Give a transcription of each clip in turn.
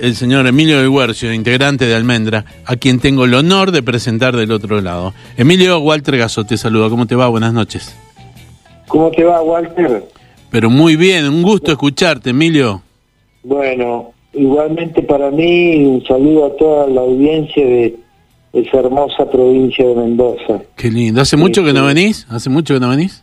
el señor Emilio del Huercio, integrante de Almendra, a quien tengo el honor de presentar del otro lado. Emilio Walter Gaso te saluda. ¿Cómo te va? Buenas noches. ¿Cómo te va, Walter? Pero muy bien, un gusto escucharte, Emilio. Bueno, igualmente para mí, un saludo a toda la audiencia de esa hermosa provincia de Mendoza. Qué lindo. ¿Hace mucho que no venís? ¿Hace mucho que no venís?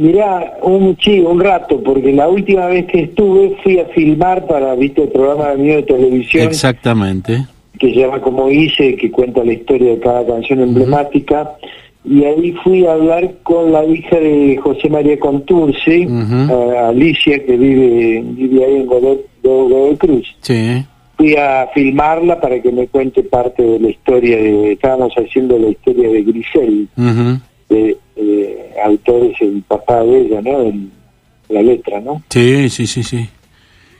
Mirá, un sí, un rato, porque la última vez que estuve fui a filmar para, viste, el programa mío de televisión. Exactamente. Que se llama Como hice, que cuenta la historia de cada canción emblemática. Y ahí fui a hablar con la hija de José María Contursi, Alicia, que vive, vive ahí en Godoy, Cruz. Sí. Fui a filmarla para que me cuente parte de la historia de... Estábamos haciendo la historia de Grisel, de, autores, el papá de ella, ¿no? la letra, ¿no? Sí, sí, sí, sí.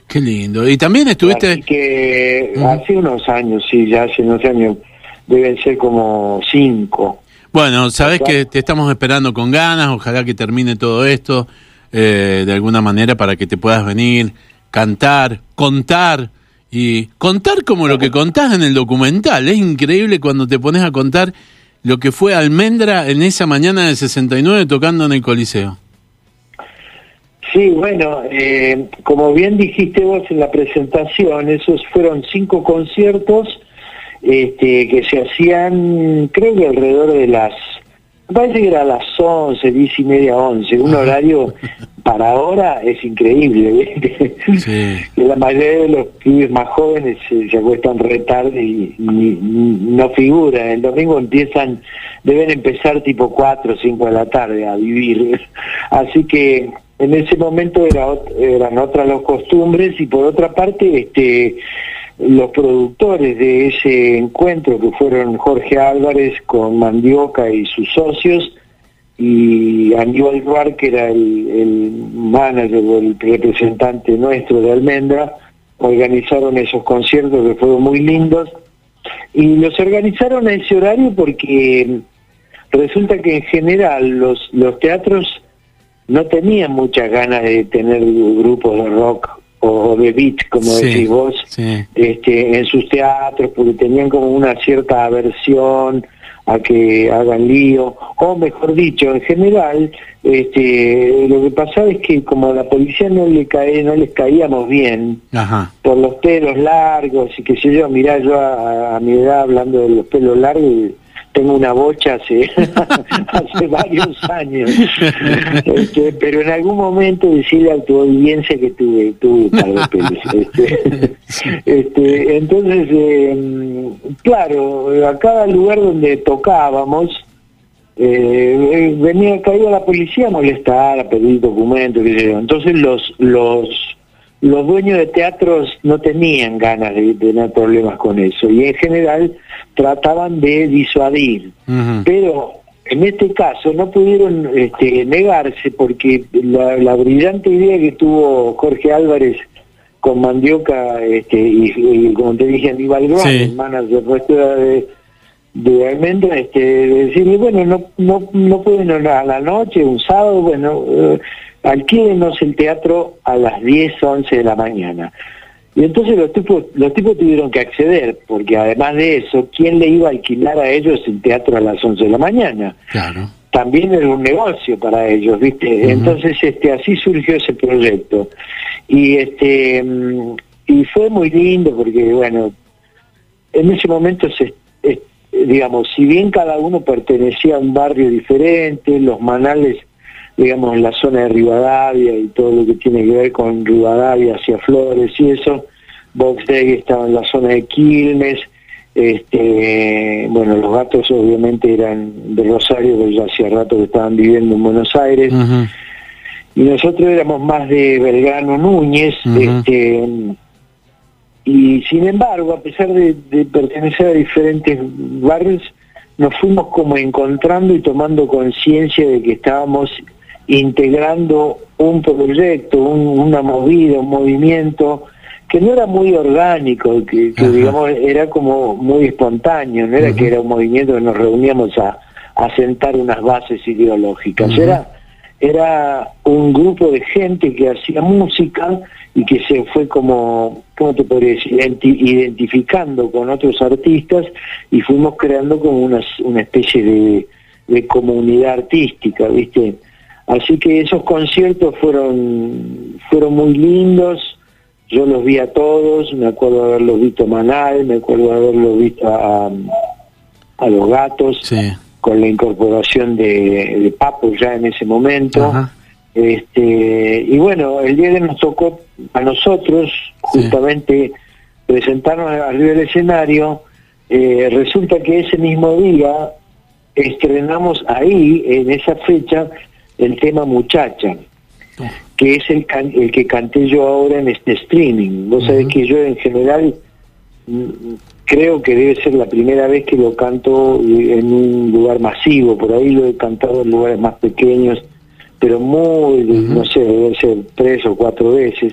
Qué lindo. Y también estuviste... Así que hace unos años, sí, ya hace unos años, deben ser como cinco. Bueno, sabes que te estamos esperando con ganas, ojalá que termine todo esto eh, de alguna manera para que te puedas venir, cantar, contar y contar como lo que contás en el documental. Es increíble cuando te pones a contar lo que fue Almendra en esa mañana del 69 tocando en el Coliseo. Sí, bueno, eh, como bien dijiste vos en la presentación, esos fueron cinco conciertos este, que se hacían, creo que alrededor de las, me parece que era a las 11, 10 y media, 11, un horario para ahora es increíble, que la mayoría de los pibes más jóvenes se, acuestan re tarde y, no figuran, el domingo empiezan, deben empezar tipo 4 o 5 de la tarde a vivir, así que en ese momento era, eran otras las costumbres y por otra parte este los productores de ese encuentro que fueron Jorge Álvarez con Mandioca y sus socios y Aníbal Ruar que era el, el manager o el representante nuestro de Almendra organizaron esos conciertos que fueron muy lindos. Y los organizaron a ese horario porque resulta que en general los, los teatros no tenían muchas ganas de tener grupos de rock o de beat, como decís vos, este, en sus teatros, porque tenían como una cierta aversión a que hagan lío, o mejor dicho, en general, este, lo que pasaba es que como a la policía no le cae, no les caíamos bien por los pelos largos y que sé yo, mirá yo a, a mi edad hablando de los pelos largos tengo una bocha hace, hace varios años. Este, pero en algún momento decirle a tu audiencia que tuve, tuve este, este, entonces, eh, claro, a cada lugar donde tocábamos, eh, venía caída la policía a molestar, a pedir documentos, Entonces los, los los dueños de teatros no tenían ganas de, tener problemas con eso y en general trataban de disuadir. Pero en este caso no pudieron este, negarse porque la, brillante idea que tuvo Jorge Álvarez con Mandioca este, y, como te dije Aníbal Gross, el manager de, de Almendra, este, decirle, bueno, no, no, no pueden a la noche, un sábado, bueno... Eh, alquílenos el teatro a las 10, 11 de la mañana. Y entonces los tipos, los tipos tuvieron que acceder, porque además de eso, ¿quién le iba a alquilar a ellos el teatro a las 11 de la mañana? Claro. También era un negocio para ellos, ¿viste? Entonces este así surgió ese proyecto. Y este mm, y fue muy lindo porque bueno, en ese momento se digamos, si bien cada uno pertenecía a un barrio diferente, los manales digamos, en la zona de Rivadavia y todo lo que tiene que ver con Rivadavia hacia Flores y eso. Boxdeg estaba en la zona de Quilmes. Este, bueno, los gatos obviamente eran de Rosario, pero ya hacía rato que estaban viviendo en Buenos Aires. Y nosotros éramos más de Belgrano Núñez. este, y sin embargo, a pesar de pertenecer a diferentes barrios, nos fuimos como encontrando y tomando conciencia de que estábamos integrando un proyecto, una movida, un movimiento que no era muy orgánico, que, digamos era como muy espontáneo, no era que era un movimiento que nos reuníamos a, a sentar unas bases ideológicas, era era un grupo de gente que hacía música y que se fue como, ¿cómo te podría decir?, identificando con otros artistas y fuimos creando como una, una especie de, de comunidad artística, ¿viste? Así que esos conciertos fueron, fueron muy lindos, yo los vi a todos, me acuerdo de haberlos visto a Manal, me acuerdo de haberlos visto a, a los gatos, con la incorporación de, de Papo ya en ese momento. Este, y bueno, el día que nos tocó a nosotros justamente presentarnos arriba del escenario, eh, resulta que ese mismo día estrenamos ahí, en esa fecha, el tema Muchacha que es el, el que canté yo ahora en este streaming. Vos sabés que yo en general mm, creo que debe ser la primera vez que lo canto en un lugar masivo, por ahí lo he cantado en lugares más pequeños, pero muy, no sé, debe ser tres o cuatro veces.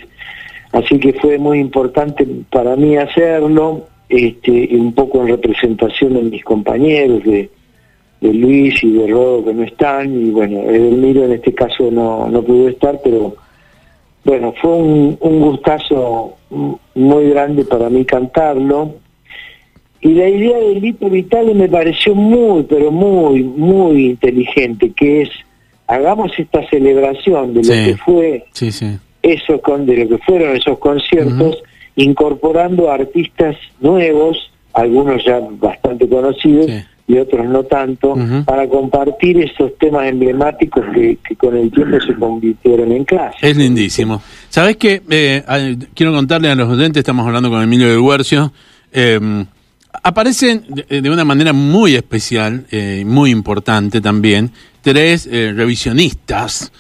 Así que fue muy importante para mí hacerlo, este, un poco en representación de mis compañeros, de, de Luis y de Rodo que no están, y bueno, Edelmiro en este caso no, no pudo estar, pero bueno, fue un, un gustazo muy grande para mí cantarlo. Y la idea del Lito Vitale me pareció muy, pero muy, muy inteligente, que es, hagamos esta celebración de lo que fue eso con de lo que fueron esos conciertos, incorporando artistas nuevos, algunos ya bastante conocidos, y otros no tanto, para compartir esos temas emblemáticos que, con el tiempo se convirtieron en clase. Es lindísimo. ¿Sabes qué? Eh, quiero contarle a los oyentes, estamos hablando con Emilio de Huercio, eh, aparecen de, una manera muy especial, eh, muy importante también, tres eh, revisionistas,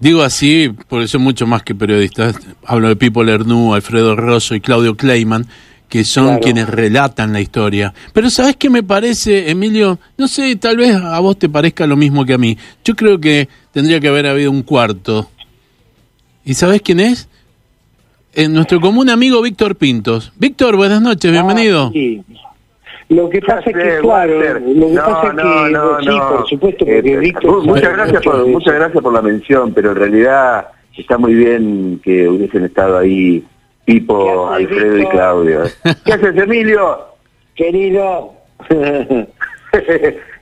Digo así, porque son mucho más que periodistas. Hablo de Pipo Lernú, Alfredo Rosso y Claudio Kleiman, que son quienes relatan la historia. Pero ¿sabes qué me parece, Emilio? No sé, tal vez a vos te parezca lo mismo que a mí. Yo creo que tendría que haber habido un cuarto. ¿Y sabes quién es? Eh, nuestro común amigo Víctor Pintos. Víctor, buenas noches, ah, bienvenido. Lo que pasa es que, claro, lo que pasa es que, sí, por supuesto, porque eh, Víctor... Muchas gracias, por, muchas gracias por la mención, pero en realidad está muy bien que hubiesen estado ahí Tipo Alfredo y Claudio. ¿Qué haces, Emilio? Querido.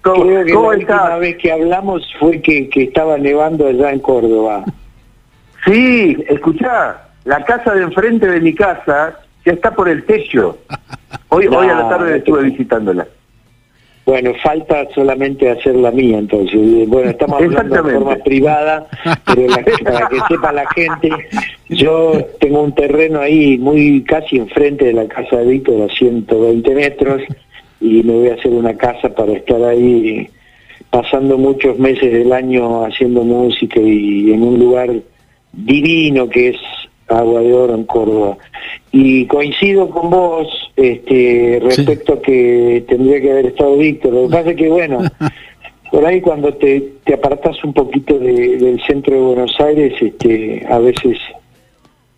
¿Cómo, Creo que la última vez que hablamos fue que, que estaba nevando allá en Córdoba. Sí, escuchá, la casa de enfrente de mi casa ya está por el techo. Hoy, hoy a la tarde estuve visitándola. Bueno, falta solamente hacer la mía, entonces. Bueno, estamos hablando de forma privada, pero para que sepa la gente, yo tengo un terreno ahí muy casi enfrente de la casa de Víctor, a 120 metros, y me voy a hacer una casa para estar ahí pasando muchos meses del año haciendo música y en un lugar divino que es Agua de Oro en Córdoba. Y coincido con vos este, respecto a que tendría que haber estado Víctor. Lo que pasa es que, bueno, por ahí cuando te, te apartas un poquito del centro de Buenos Aires, este, a veces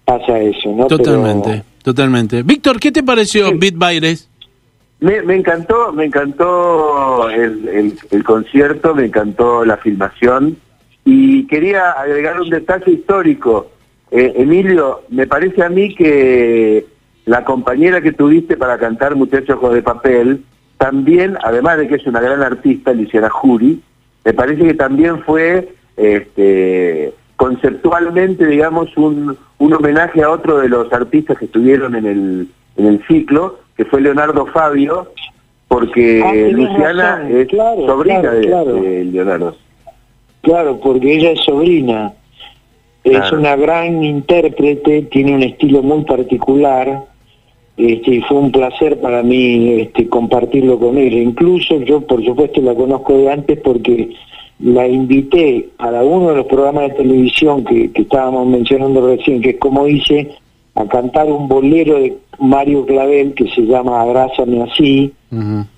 pasa eso, ¿no? Totalmente, totalmente. Víctor, ¿qué te pareció Beat Baires? Me, me, encantó, me encantó el, el, el concierto, me encantó la filmación y quería agregar un detalle histórico eh, Emilio, me parece a mí que la compañera que tuviste para cantar Muchachos de Papel, también, además de que es una gran artista, Luciana Jury, me parece que también fue este, conceptualmente, digamos, un, un homenaje a otro de los artistas que estuvieron en el, en el ciclo, que fue Leonardo Fabio, porque ah, Luciana es sobrina de Leonardo. Claro, porque ella es sobrina. Es una gran intérprete, tiene un estilo muy particular este, y fue un placer para mí este, compartirlo con ella. Incluso yo, por supuesto, la conozco de antes porque la invité a uno de los programas de televisión que, estábamos mencionando recién, que es como hice, a cantar un bolero de Mario Clavel que se llama Abrázame así,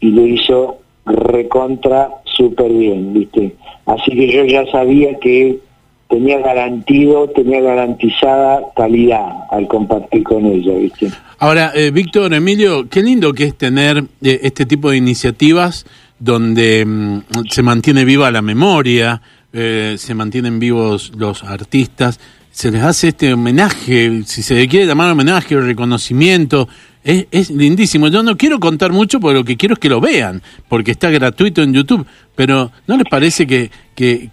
y lo hizo recontra súper bien, ¿viste? Así que yo ya sabía que tenía garantido, tenía garantizada calidad al compartir con ella, ¿viste? Ahora, eh, Víctor, Emilio, qué lindo que es tener eh, este tipo de iniciativas donde mm, se mantiene viva la memoria, eh, se mantienen vivos los artistas, se les hace este homenaje, si se quiere llamar homenaje o reconocimiento, es, es, lindísimo. Yo no quiero contar mucho porque lo que quiero es que lo vean, porque está gratuito en YouTube, pero ¿no les parece que, que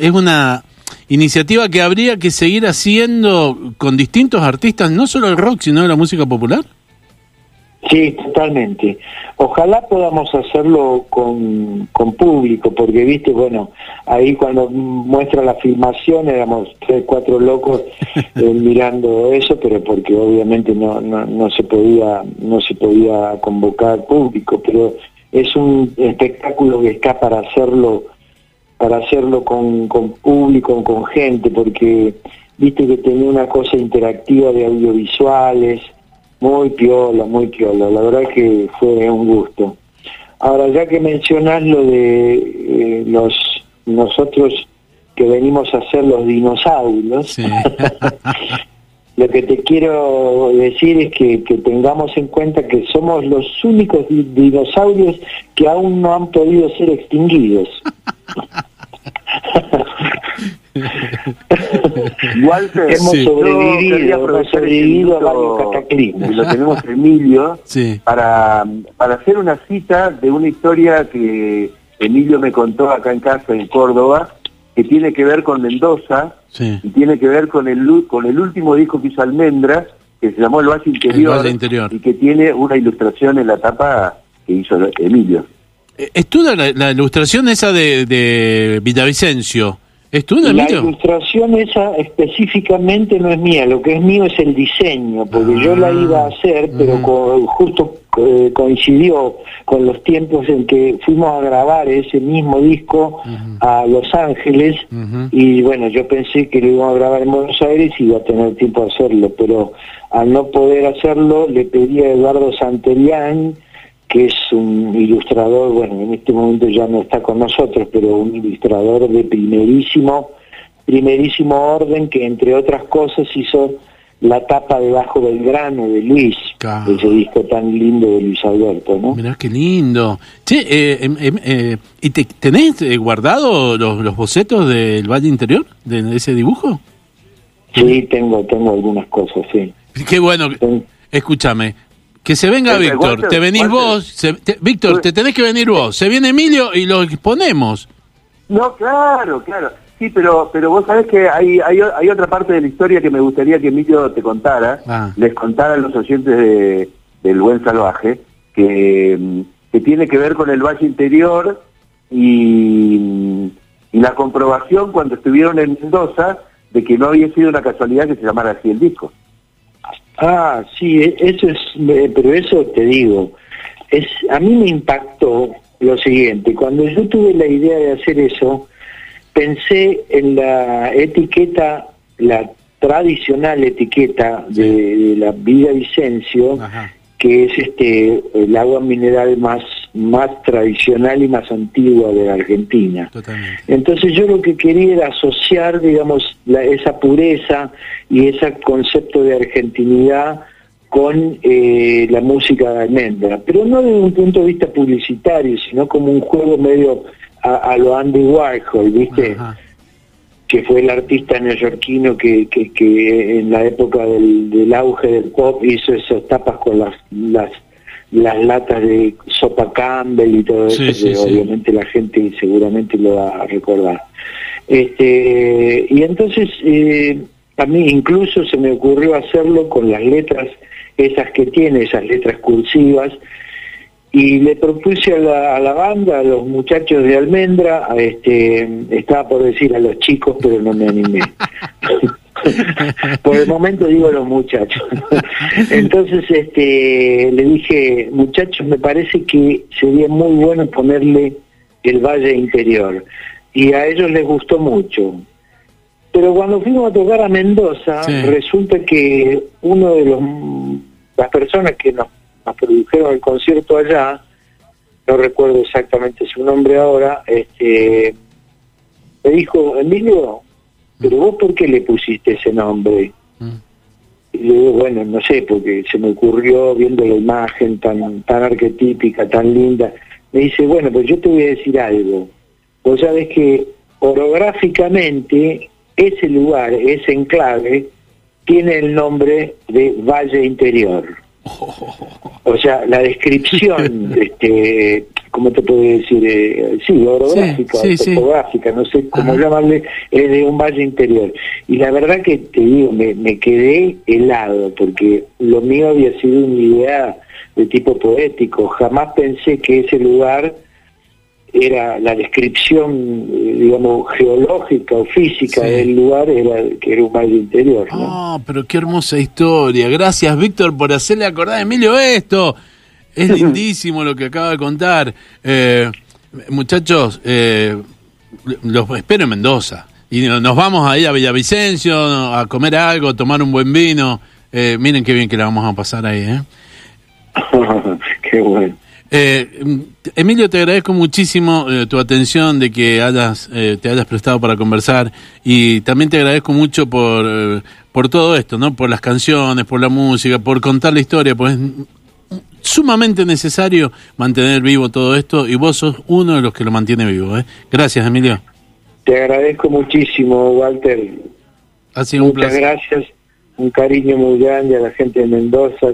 es una iniciativa que habría que seguir haciendo con distintos artistas, no solo el rock, sino de la música popular? Sí, totalmente. Ojalá podamos hacerlo con, con público, porque viste, bueno, ahí cuando muestra la filmación éramos tres, cuatro locos eh, mirando eso, pero porque obviamente no, no, no se podía, no se podía convocar público, pero es un espectáculo que está para hacerlo, para hacerlo con, con público, con gente, porque viste que tenía una cosa interactiva de audiovisuales, muy piola, muy piola. La verdad que fue un gusto. Ahora, ya que mencionas lo de eh, los nosotros que venimos a ser los dinosaurios, lo que te quiero decir es que, que, tengamos en cuenta que somos los únicos dinosaurios que aún no han podido ser extinguidos. Walter, hemos sobrevivido, hemos sobrevivido a varios cataclismos. Y lo tenemos Emilio para, para hacer una cita de una historia que Emilio me contó acá en casa en Córdoba, que tiene que ver con Mendoza y tiene que ver con el con el último disco que hizo Almendras, que se llamó El Valle Interior, Interior. y que tiene una ilustración en la tapa que hizo Emilio. Eh, Estudia la, la ilustración esa de, de Villavicencio. ¿Es tu, La ilustración esa específicamente no es mía, lo que es mío es el diseño, porque yo la iba a hacer, pero justo eh, coincidió con los tiempos en que fuimos a grabar ese mismo disco a Los Ángeles y bueno, yo pensé que lo íbamos a grabar en Buenos Aires y iba a tener tiempo de hacerlo, pero al no poder hacerlo le pedí a Eduardo Santerián, que es un ilustrador, bueno, en este momento ya no está con nosotros, pero un ilustrador de primerísimo, primerísimo orden, que entre otras cosas hizo la tapa debajo del grano de Luis, ese disco tan lindo de Luis Alberto, ¿no? Mirá qué lindo. Che, eh, eh, eh, ¿y te, tenés guardado los, los, bocetos del Valle Interior, de ese dibujo? Sí, tengo, tengo algunas cosas, sí. Qué bueno. Escúchame, que se venga Víctor, te venís vos, Víctor, te tenés que venir vos, se viene Emilio y lo exponemos. No, claro, claro. Sí, pero pero vos sabés que hay, hay, hay otra parte de la historia que me gustaría que Emilio te contara, ah. les contara a los oyentes de, del Buen Salvaje, que, que tiene que ver con el Valle Interior y, y la comprobación cuando estuvieron en Mendoza de que no había sido una casualidad que se llamara así el disco. Ah, sí, e, eso es, pero eso te digo, es a mí me impactó lo siguiente, cuando yo tuve la idea de hacer eso, pensé en la etiqueta, la tradicional etiqueta de, la Vida Vicencio, que es este el agua mineral más más tradicional y más antigua de la Argentina. Entonces yo lo que quería era asociar, digamos, esa pureza y ese concepto de argentinidad con eh, la música de almendra, pero no desde un punto de vista publicitario, sino como un juego medio a, lo Andy Warhol, ¿viste? que fue el artista neoyorquino que, que, que en la época del, del, auge del pop hizo esas tapas con las, las las latas de sopa Campbell y todo eso, que obviamente la gente seguramente lo va a recordar. Este, y entonces eh, a mí incluso se me ocurrió hacerlo con las letras esas que tiene, esas letras cursivas, y le propuse a la, a la banda, a los muchachos de Almendra, este, estaba por decir a los chicos, pero no me animé. Por el momento digo los muchachos. Entonces este le dije, muchachos, me parece que sería muy bueno ponerle el Valle Interior. Y a ellos les gustó mucho. Pero cuando fuimos a tocar a Mendoza, resulta que uno de los las personas que nos, nos, produjeron el concierto allá, no recuerdo exactamente su nombre ahora, este me dijo, Emilio, pero vos por qué le pusiste ese nombre? Mm. Y le digo, bueno, no sé, porque se me ocurrió viendo la imagen tan, tan arquetípica, tan linda. Me dice, bueno, pues yo te voy a decir algo. Vos sabés que orográficamente ese lugar, ese enclave, tiene el nombre de Valle Interior. O sea, la descripción, este, ¿cómo te puedo decir? Eh, sí, orográfica, topográfica, no sé cómo llamarle, es de un valle interior. Y la verdad que te digo, me, me quedé helado, porque lo mío había sido una idea de tipo poético. Jamás pensé que ese lugar era la descripción, eh, digamos, geológica o física del lugar, era que era un valle interior. Ah, pero qué hermosa historia. Gracias, Víctor, por hacerle acordar a Emilio esto. Es lindísimo lo que acaba de contar. Eh, muchachos, eh, los espero en Mendoza. Y nos vamos ahí a Villavicencio a comer algo, tomar un buen vino. Eh, miren qué bien que la vamos a pasar ahí, ¿eh? qué bueno. Eh, Emilio, te agradezco muchísimo eh, tu atención de que hayas, eh, te hayas prestado para conversar y también te agradezco mucho por, eh, por todo esto, ¿no? Por las canciones, por la música, por contar la historia, pues es sumamente necesario mantener vivo todo esto y vos sos uno de los que lo mantiene vivo. ¿eh? Gracias, Emilio. Te agradezco muchísimo, Walter. Ha sido Muchas un gracias, un cariño muy grande a la gente de Mendoza,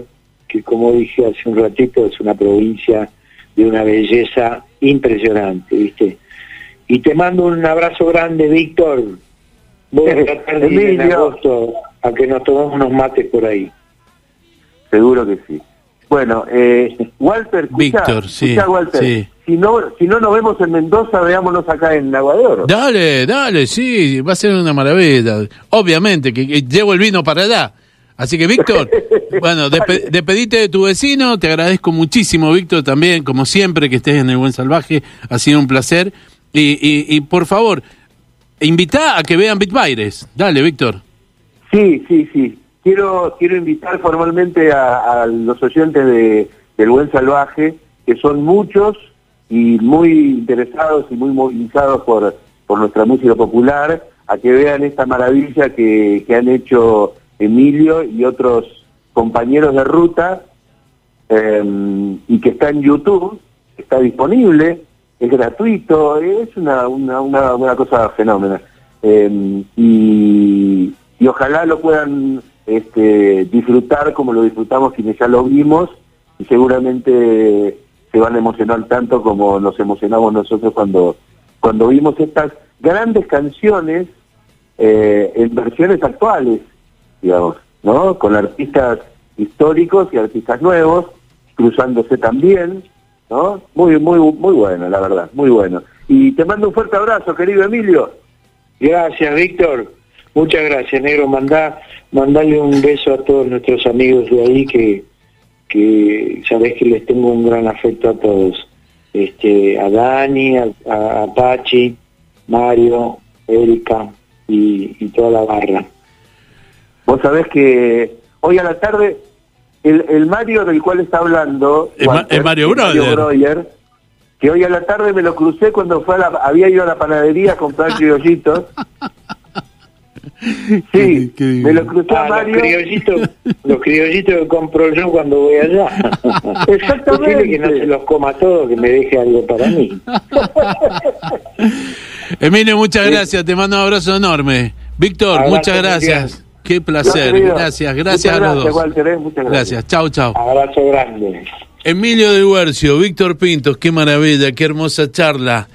que como dije hace un ratito es una provincia de una belleza impresionante, ¿viste? Y te mando un abrazo grande, Víctor. Voy a tratar de ir en agosto a que nos tomemos unos mates por ahí. Seguro que sí. Bueno, eh, Walter, Víctor, sí, Walter, Si no, si no nos vemos en Mendoza, veámonos acá en Aguador. Dale, dale, sí, va a ser una maravilla. Obviamente, que llevo el vino para allá. Así que, Víctor, bueno, despedite de tu vecino, te agradezco muchísimo, Víctor, también, como siempre, que estés en el Buen Salvaje, ha sido un placer. Y, y, por favor, invita a que vean Bitbaires. Dale, Víctor. Sí, sí, sí. Quiero, quiero invitar formalmente a, los oyentes de, del Buen Salvaje, que son muchos y muy interesados y muy movilizados por, por nuestra música popular, a que vean esta maravilla que, que han hecho Emilio y otros compañeros de ruta em, y que está en YouTube, está disponible, es gratuito, es una, una, una, cosa fenómena. Em, y, y, ojalá lo puedan este, disfrutar como lo disfrutamos quienes ya lo vimos y seguramente se van a emocionar tanto como nos emocionamos nosotros cuando, cuando vimos estas grandes canciones eh, en versiones actuales digamos, ¿no? Con artistas históricos y artistas nuevos, cruzándose también, ¿no? Muy, muy, muy bueno, la verdad, muy bueno. Y te mando un fuerte abrazo, querido Emilio. Gracias, Víctor. Muchas gracias, negro. Mandá, mandale un beso a todos nuestros amigos de ahí que, que sabés que les tengo un gran afecto a todos. Este, a Dani, a, a Pachi, Mario, Erika y, y toda la barra. Vos sabés que hoy a la tarde, el, Mario del cual está hablando... Es, Mario, Brother. que hoy a la tarde me lo crucé cuando fue había ido a la panadería a comprar criollitos. Sí, me lo crucé a ah, Mario. Los criollitos, los criollitos que compro yo cuando voy allá. Exactamente. que no se los coma todo, que me deje algo para mí. Emilio, muchas gracias. Te mando un abrazo enorme. Víctor, muchas gracias. Qué placer. Gracias, gracias a los dos. Walter, ¿eh? Muchas gracias. Gracias, chau, chau. Abrazo grande. Emilio de Huercio, Víctor Pintos, qué maravilla, qué hermosa charla.